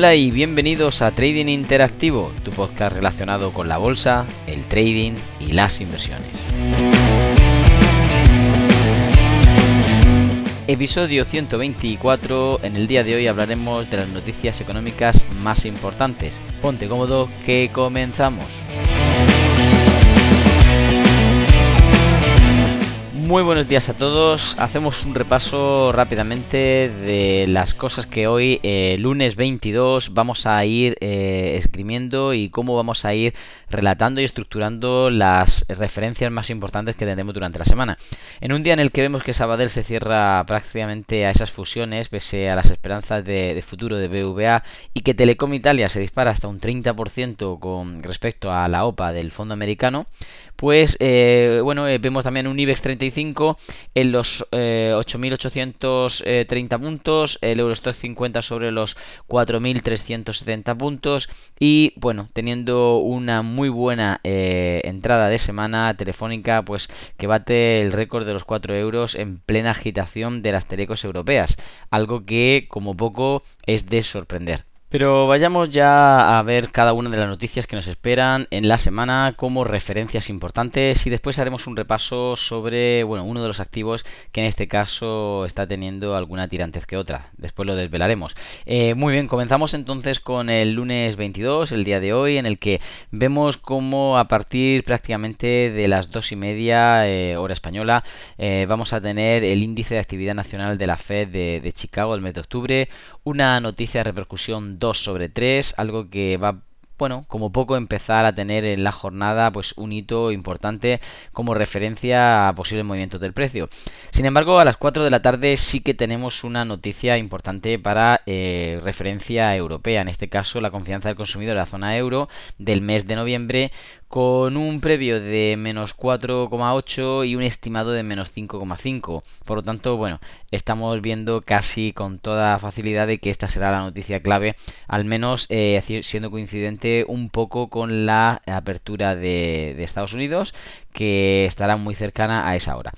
Hola y bienvenidos a Trading Interactivo, tu podcast relacionado con la bolsa, el trading y las inversiones. Episodio 124, en el día de hoy hablaremos de las noticias económicas más importantes. Ponte cómodo que comenzamos. Muy buenos días a todos. Hacemos un repaso rápidamente de las cosas que hoy, eh, lunes 22, vamos a ir eh, escribiendo y cómo vamos a ir relatando y estructurando las referencias más importantes que tendremos durante la semana. En un día en el que vemos que Sabadell se cierra prácticamente a esas fusiones, pese a las esperanzas de, futuro de BVA, y que Telecom Italia se dispara hasta un 30% con respecto a la OPA del fondo americano, pues eh, bueno, vemos también un IBEX 35 en los 8.830 eh, puntos, el Eurostock 50 sobre los 4.370 puntos y bueno, teniendo una muy buena eh, entrada de semana telefónica, pues que bate el récord de los 4 euros en plena agitación de las telecos europeas, algo que como poco es de sorprender. Pero vayamos ya a ver cada una de las noticias que nos esperan en la semana como referencias importantes y después haremos un repaso sobre bueno, uno de los activos que en este caso está teniendo alguna tirantez que otra. Después lo desvelaremos. Eh, muy bien, comenzamos entonces con el lunes 22, el día de hoy, en el que vemos cómo a partir prácticamente de las dos y media eh, hora española eh, vamos a tener el índice de actividad nacional de la Fed de, de Chicago el mes de octubre, una noticia de repercusión 2 sobre 3, algo que va bueno, como poco empezar a tener en la jornada pues un hito importante como referencia a posibles movimientos del precio. Sin embargo, a las 4 de la tarde sí que tenemos una noticia importante para eh, referencia europea, en este caso la confianza del consumidor de la zona euro del mes de noviembre con un previo de menos 4,8 y un estimado de menos 5,5. Por lo tanto, bueno, estamos viendo casi con toda facilidad de que esta será la noticia clave, al menos eh, siendo coincidente un poco con la apertura de, de Estados Unidos, que estará muy cercana a esa hora.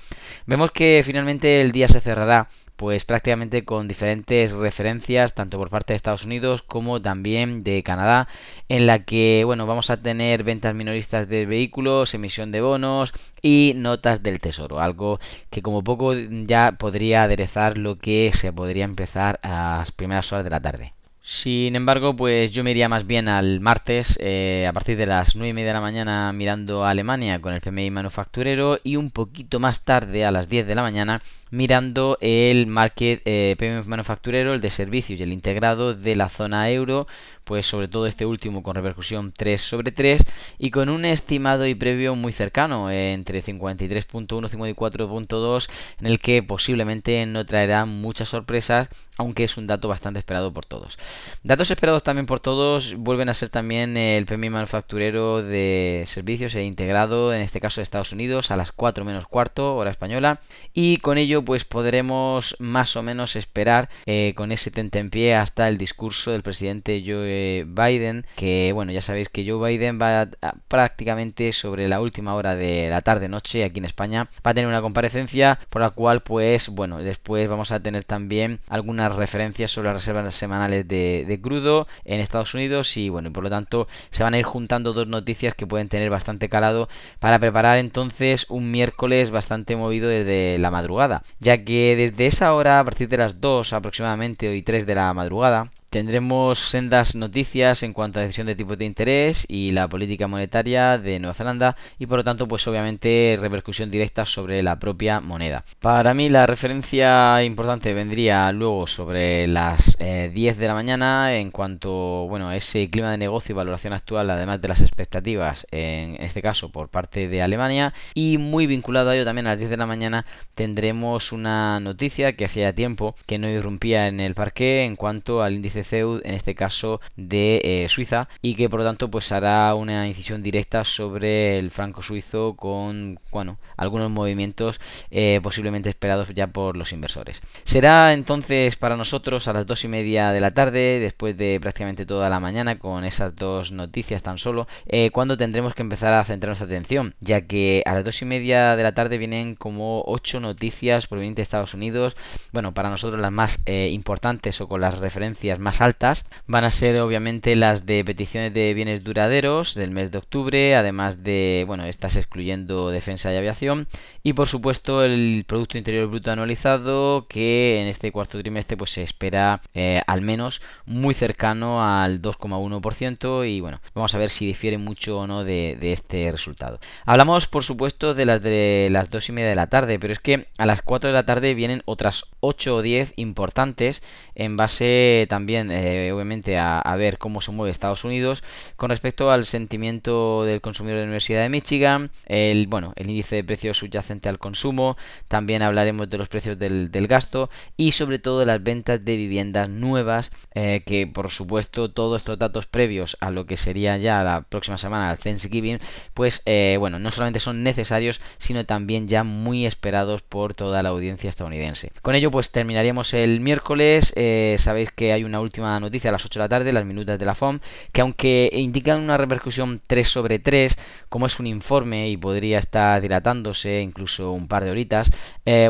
Vemos que finalmente el día se cerrará pues prácticamente con diferentes referencias tanto por parte de Estados Unidos como también de Canadá en la que bueno vamos a tener ventas minoristas de vehículos emisión de bonos y notas del tesoro algo que como poco ya podría aderezar lo que se podría empezar a las primeras horas de la tarde sin embargo, pues yo me iría más bien al martes, eh, a partir de las 9 y media de la mañana, mirando a Alemania con el PMI manufacturero y un poquito más tarde, a las 10 de la mañana, mirando el market eh, PMI manufacturero, el de servicios y el integrado de la zona euro, pues sobre todo este último con repercusión 3 sobre 3 y con un estimado y previo muy cercano entre 53.1 y 54.2 en el que posiblemente no traerá muchas sorpresas aunque es un dato bastante esperado por todos. Datos esperados también por todos vuelven a ser también el PMI manufacturero de servicios e integrado en este caso de Estados Unidos a las 4 menos cuarto hora española y con ello pues podremos más o menos esperar eh, con ese tente en pie hasta el discurso del presidente Joe Biden, que bueno, ya sabéis que Joe Biden va prácticamente sobre la última hora de la tarde-noche aquí en España, va a tener una comparecencia por la cual pues bueno, después vamos a tener también algunas referencias sobre las reservas semanales de, de crudo en Estados Unidos y bueno, y por lo tanto se van a ir juntando dos noticias que pueden tener bastante calado para preparar entonces un miércoles bastante movido desde la madrugada ya que desde esa hora, a partir de las 2 aproximadamente, hoy 3 de la madrugada, Tendremos sendas noticias en cuanto a decisión de tipos de interés y la política monetaria de Nueva Zelanda y por lo tanto pues obviamente repercusión directa sobre la propia moneda. Para mí la referencia importante vendría luego sobre las 10 eh, de la mañana en cuanto bueno a ese clima de negocio y valoración actual además de las expectativas en este caso por parte de Alemania y muy vinculado a ello también a las 10 de la mañana tendremos una noticia que hacía tiempo que no irrumpía en el parque en cuanto al índice CEUD, en este caso de eh, Suiza, y que por lo tanto pues hará una incisión directa sobre el franco suizo con bueno, algunos movimientos eh, posiblemente esperados ya por los inversores. Será entonces para nosotros a las dos y media de la tarde, después de prácticamente toda la mañana, con esas dos noticias tan solo, eh, cuando tendremos que empezar a centrar nuestra atención, ya que a las dos y media de la tarde vienen como ocho noticias provenientes de Estados Unidos, bueno, para nosotros las más importantes o con las referencias más altas van a ser obviamente las de peticiones de bienes duraderos del mes de octubre, además de, bueno, estas excluyendo defensa y aviación, y por supuesto el Producto Interior Bruto anualizado que en este cuarto trimestre pues se espera eh, al menos muy cercano al 2,1% y bueno, vamos a ver si difiere mucho o no de, de este resultado. Hablamos por supuesto de las de las dos y media de la tarde, pero es que a las 4 de la tarde vienen otras 8 o 10 importantes en base también eh, obviamente a, ver cómo se mueve Estados Unidos. Con respecto al sentimiento del consumidor de la Universidad de Michigan, el bueno, el índice de precios subyacente al consumo, también hablaremos de los precios del, gasto y sobre todo las ventas de viviendas nuevas eh, que por supuesto todos estos datos previos a lo que sería ya la próxima semana al Thanksgiving pues eh, bueno no solamente son necesarios sino también ya muy esperados por toda la audiencia estadounidense. Con ello pues terminaríamos el miércoles. Sabéis que hay una última noticia a las 8 de la tarde las minutas de la FOM que aunque indican una repercusión 3 sobre 3 como es un informe y podría estar dilatándose incluso un par de horitas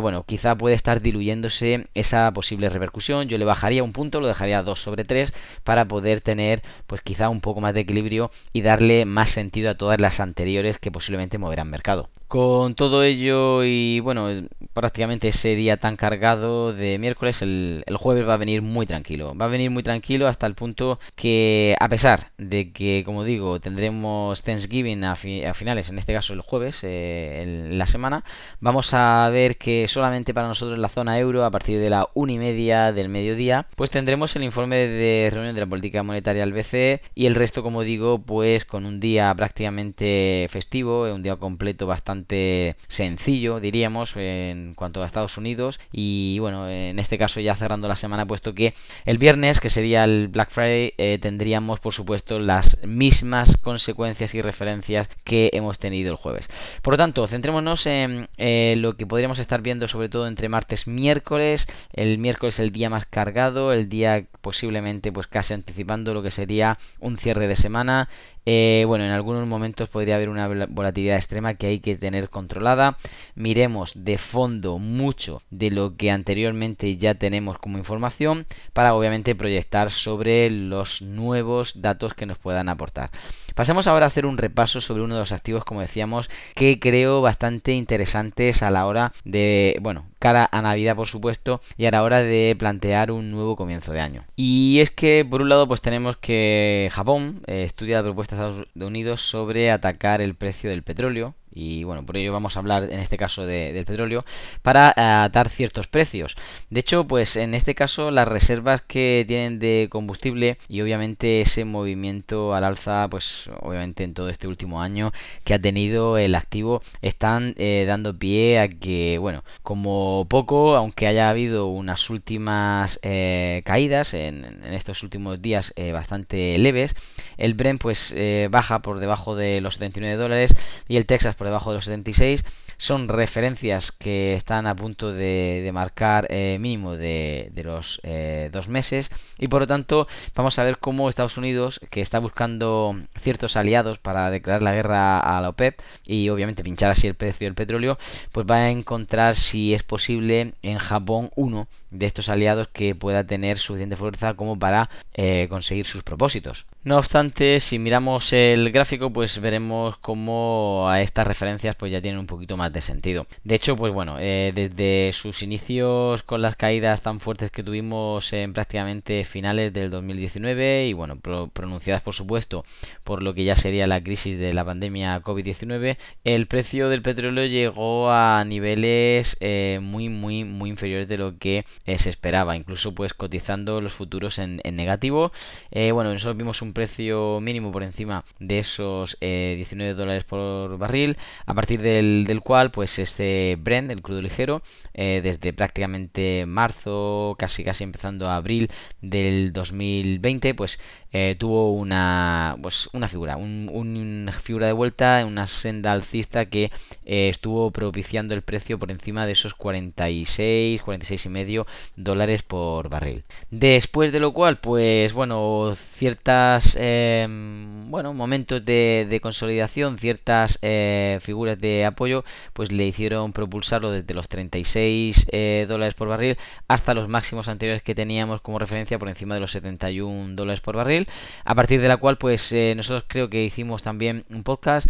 bueno quizá puede estar diluyéndose esa posible repercusión yo le bajaría un punto lo dejaría 2 sobre 3 para poder tener pues quizá un poco más de equilibrio y darle más sentido a todas las anteriores que posiblemente moverán mercado. Con todo ello y bueno, prácticamente ese día tan cargado de miércoles, el, jueves va a venir muy tranquilo. Va a venir muy tranquilo hasta el punto que a pesar de que, como digo, tendremos Thanksgiving a, finales, en este caso el jueves, eh, en la semana, vamos a ver que solamente para nosotros en la zona euro, a partir de la una y media del mediodía, pues tendremos el informe de reunión de la política monetaria al BCE y el resto, como digo, pues con un día prácticamente festivo, un día completo bastante sencillo, diríamos, en cuanto a Estados Unidos. Y bueno, en este caso ya cerrando la semana, puesto que el viernes, que sería el Black Friday, eh, tendríamos por supuesto las mismas consecuencias y referencias que hemos tenido el jueves. Por lo tanto, centrémonos en eh, lo que podríamos estar viendo sobre todo entre martes y miércoles. El miércoles el día más cargado, el día posiblemente pues casi anticipando lo que sería un cierre de semana eh, bueno, en algunos momentos podría haber una volatilidad extrema que hay que tener controlada. Miremos de fondo mucho de lo que anteriormente ya tenemos como información para obviamente proyectar sobre los nuevos datos que nos puedan aportar. Pasamos ahora a hacer un repaso sobre uno de los activos, como decíamos, que creo bastante interesantes a la hora de, bueno, cara a Navidad por supuesto, y a la hora de plantear un nuevo comienzo de año. Y es que por un lado pues tenemos que Japón eh, estudia la propuesta Estados Unidos sobre atacar el precio del petróleo y bueno, por ello vamos a hablar en este caso de, del petróleo para eh, atar ciertos precios. De hecho, pues en este caso las reservas que tienen de combustible y obviamente ese movimiento al alza, pues obviamente en todo este último año que ha tenido el activo están eh, dando pie a que, bueno, como poco, aunque haya habido unas últimas eh, caídas en, estos últimos días bastante leves, el Brent pues baja por debajo de los 79 dólares y el Texas debajo de los 76 son referencias que están a punto de, marcar eh, mínimo de, los eh, dos meses y por lo tanto vamos a ver cómo Estados Unidos que está buscando ciertos aliados para declarar la guerra a la OPEP y obviamente pinchar así el precio del petróleo pues va a encontrar si es posible en Japón uno de estos aliados que pueda tener suficiente fuerza como para eh, conseguir sus propósitos. No obstante, si miramos el gráfico, pues veremos cómo a estas referencias pues ya tienen un poquito más sentido. De hecho, pues bueno, eh, desde sus inicios con las caídas tan fuertes que tuvimos en prácticamente finales del 2019 y bueno, pronunciadas por supuesto por lo que ya sería la crisis de la pandemia COVID-19, el precio del petróleo llegó a niveles eh, muy muy muy inferiores de lo que eh, se esperaba, incluso pues cotizando los futuros en, negativo. Bueno, nosotros vimos un precio mínimo por encima de esos 19 eh, dólares por barril, a partir del, cual pues este Brent, el crudo ligero, desde prácticamente marzo, casi casi empezando a abril del 2020, pues eh, tuvo una, pues, una figura, un, una figura de vuelta, una senda alcista que eh, estuvo propiciando el precio por encima de esos 46, 46 y medio dólares por barril. Después de lo cual, pues bueno, ciertas em, bueno, momentos de, consolidación, ciertas eh, figuras de apoyo, pues le hicieron propulsarlo desde los 36 eh, dólares por barril hasta los máximos anteriores que teníamos como referencia por encima de los 71 dólares por barril, a partir de la cual pues eh, nosotros creo que hicimos también un podcast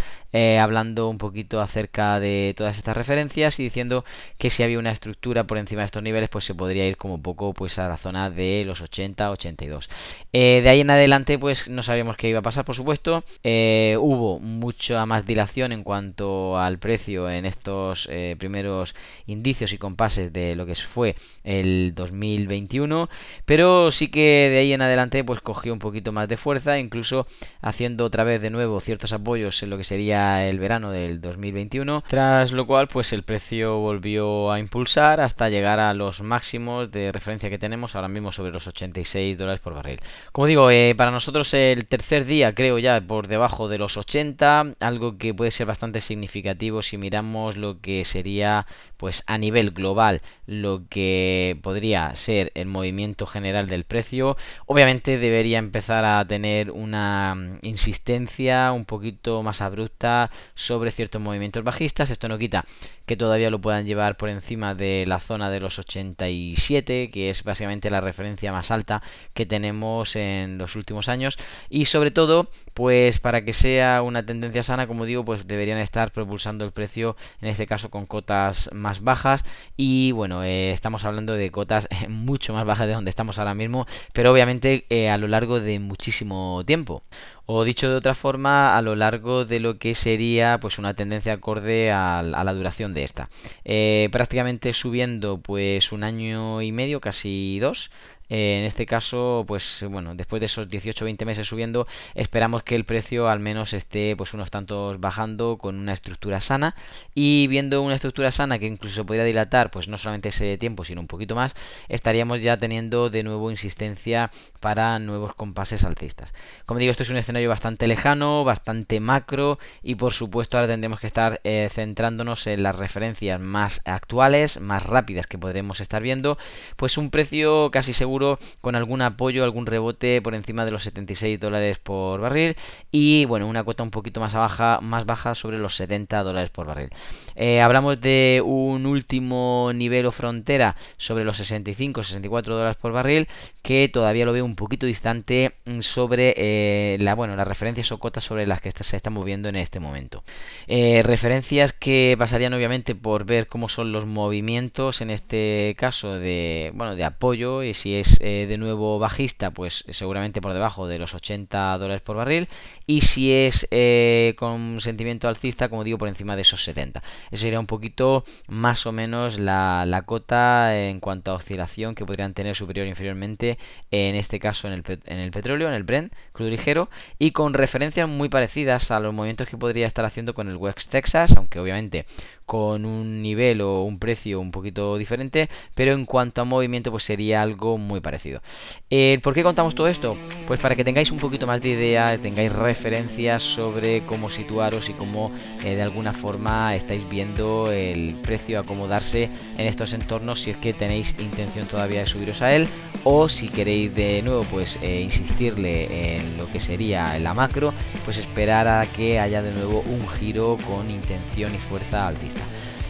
hablando un poquito acerca de todas estas referencias y diciendo que si había una estructura por encima de estos niveles pues se podría ir como poco pues a la zona de los 80, 82. de ahí en adelante pues no sabíamos qué iba a pasar por supuesto, hubo mucha más dilación en cuanto al precio en estos eh, primeros indicios y compases de lo que fue el 2021, pero sí que de ahí en adelante pues cogió un poquito más de fuerza, incluso haciendo otra vez de nuevo ciertos apoyos en lo que sería el verano del 2021, tras lo cual pues el precio volvió a impulsar hasta llegar a los máximos de referencia que tenemos ahora mismo sobre los 86 dólares por barril. Como digo, eh, para nosotros el tercer día creo ya por debajo de los 80, algo que puede ser bastante significativo si miramos lo que sería pues a nivel global lo que podría ser el movimiento general del precio. Obviamente debería empezar a tener una mm, insistencia un poquito más abrupta sobre ciertos movimientos bajistas. Esto no quita que todavía lo puedan llevar por encima de la zona de los 87 que es básicamente la referencia más alta que tenemos en los últimos años. Y sobre todo pues para que sea una tendencia sana como digo pues deberían estar propulsando el precio en este caso con cotas más bajas. Y bueno eh, estamos hablando de cotas mucho más bajas de donde estamos ahora mismo pero obviamente eh, a lo largo de muchísimo tiempo. O dicho de otra forma a lo largo de lo que sería pues una tendencia acorde a, la duración de esta. Eh, prácticamente subiendo pues un año y medio casi dos eh, en este caso, pues bueno, después de esos 18-20 meses subiendo, esperamos que el precio al menos esté pues unos tantos bajando con una estructura sana y viendo una estructura sana que incluso se podría dilatar, pues no solamente ese tiempo, sino un poquito más, estaríamos ya teniendo de nuevo insistencia para nuevos compases alcistas. Como digo, esto es un escenario bastante lejano, bastante macro y por supuesto ahora tendremos que estar eh, centrándonos en las referencias más actuales, más rápidas que podremos estar viendo, pues un precio casi seguro con algún apoyo, algún rebote por encima de los 76 dólares por barril y bueno, una cuota un poquito más baja, más baja sobre los 70 dólares por barril. Eh, hablamos de un último nivel o frontera sobre los 65-64 dólares por barril que todavía lo veo un poquito distante mm, sobre eh, la, bueno, las referencias o cotas sobre las que se está moviendo en este momento. Eh, referencias que pasarían obviamente por ver cómo son los movimientos en este caso de, bueno, de apoyo y si eh, de nuevo bajista, pues seguramente por debajo de los 80 dólares por barril. Y si es eh, con sentimiento alcista, como digo, por encima de esos 70. Eso sería un poquito más o menos la, la cota en cuanto a oscilación que podrían tener superior o inferiormente, en este caso en el, en el petróleo, en el Brent, crudo ligero, y con referencias muy parecidas a los movimientos que podría estar haciendo con el West Texas, aunque obviamente con un nivel o un precio un poquito diferente, pero en cuanto a movimiento pues sería algo muy parecido. Eh, ¿Por qué contamos todo esto? Pues para que tengáis un poquito más de idea, tengáis referencias sobre cómo situaros y cómo eh, de alguna forma estáis viendo el precio acomodarse en estos entornos si es que tenéis intención todavía de subiros a él o si queréis de nuevo pues eh, insistirle en lo que sería la macro pues esperar a que haya de nuevo un giro con intención y fuerza alta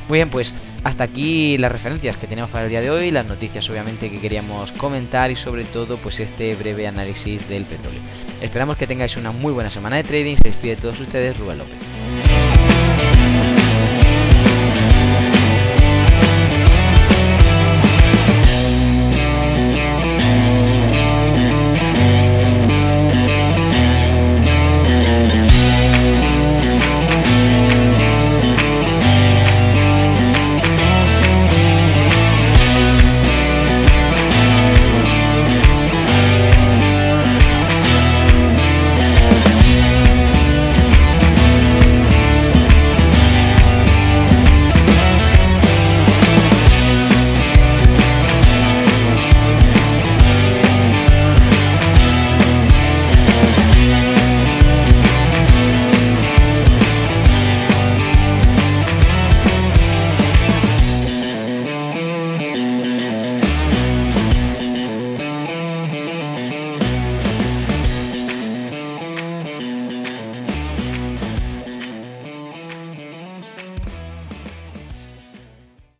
muy bien, pues hasta aquí las referencias que tenemos para el día de hoy, las noticias obviamente que queríamos comentar y sobre todo pues este breve análisis del petróleo. Esperamos que tengáis una muy buena semana de trading, se despide de todos ustedes Rubén López.